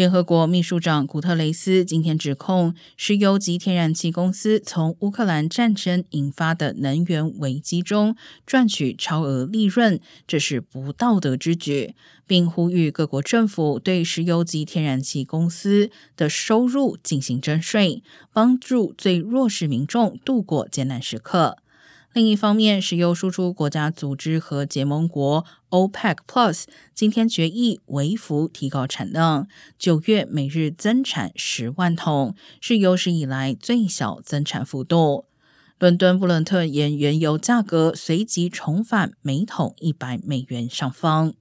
联合国秘书长古特雷斯今天指控石油及天然气公司从乌克兰战争引发的能源危机中赚取超额利润，这是不道德之举，并呼吁各国政府对石油及天然气公司的收入进行征税，帮助最弱势民众度过艰难时刻。另一方面，石油输出国家组织和结盟国 OPEC Plus 今天决议微幅提高产量，九月每日增产十万桶，是有史以来最小增产幅度。伦敦布伦特沿原油价格随即重返每桶一百美元上方。